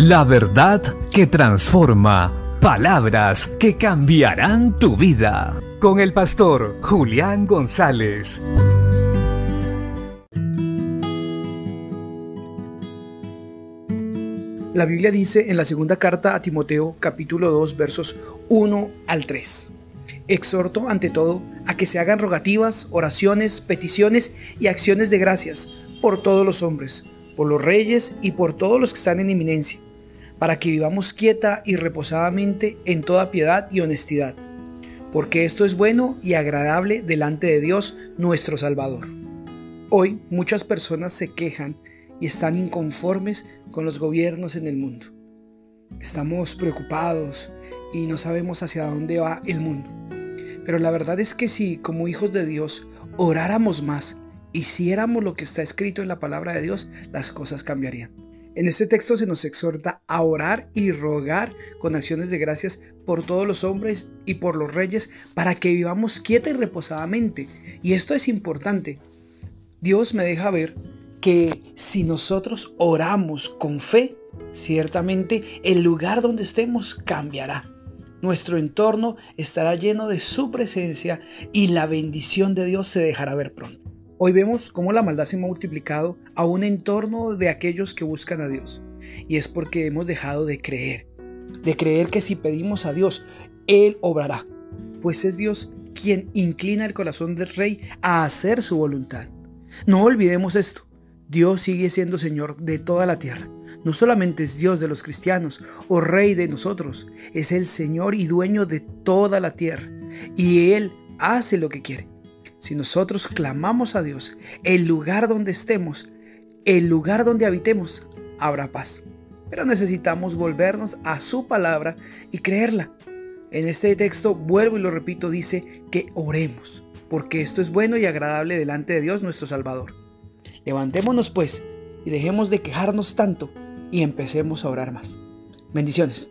La verdad que transforma. Palabras que cambiarán tu vida. Con el pastor Julián González. La Biblia dice en la segunda carta a Timoteo capítulo 2 versos 1 al 3. Exhorto ante todo a que se hagan rogativas, oraciones, peticiones y acciones de gracias por todos los hombres, por los reyes y por todos los que están en eminencia para que vivamos quieta y reposadamente en toda piedad y honestidad, porque esto es bueno y agradable delante de Dios nuestro Salvador. Hoy muchas personas se quejan y están inconformes con los gobiernos en el mundo. Estamos preocupados y no sabemos hacia dónde va el mundo. Pero la verdad es que si como hijos de Dios oráramos más, hiciéramos lo que está escrito en la palabra de Dios, las cosas cambiarían. En este texto se nos exhorta a orar y rogar con acciones de gracias por todos los hombres y por los reyes para que vivamos quieta y reposadamente. Y esto es importante. Dios me deja ver que si nosotros oramos con fe, ciertamente el lugar donde estemos cambiará. Nuestro entorno estará lleno de su presencia y la bendición de Dios se dejará ver pronto. Hoy vemos cómo la maldad se ha multiplicado a un entorno de aquellos que buscan a Dios. Y es porque hemos dejado de creer, de creer que si pedimos a Dios, Él obrará. Pues es Dios quien inclina el corazón del rey a hacer su voluntad. No olvidemos esto. Dios sigue siendo Señor de toda la tierra. No solamente es Dios de los cristianos o Rey de nosotros, es el Señor y dueño de toda la tierra. Y Él hace lo que quiere. Si nosotros clamamos a Dios, el lugar donde estemos, el lugar donde habitemos, habrá paz. Pero necesitamos volvernos a su palabra y creerla. En este texto, vuelvo y lo repito, dice que oremos, porque esto es bueno y agradable delante de Dios nuestro Salvador. Levantémonos pues y dejemos de quejarnos tanto y empecemos a orar más. Bendiciones.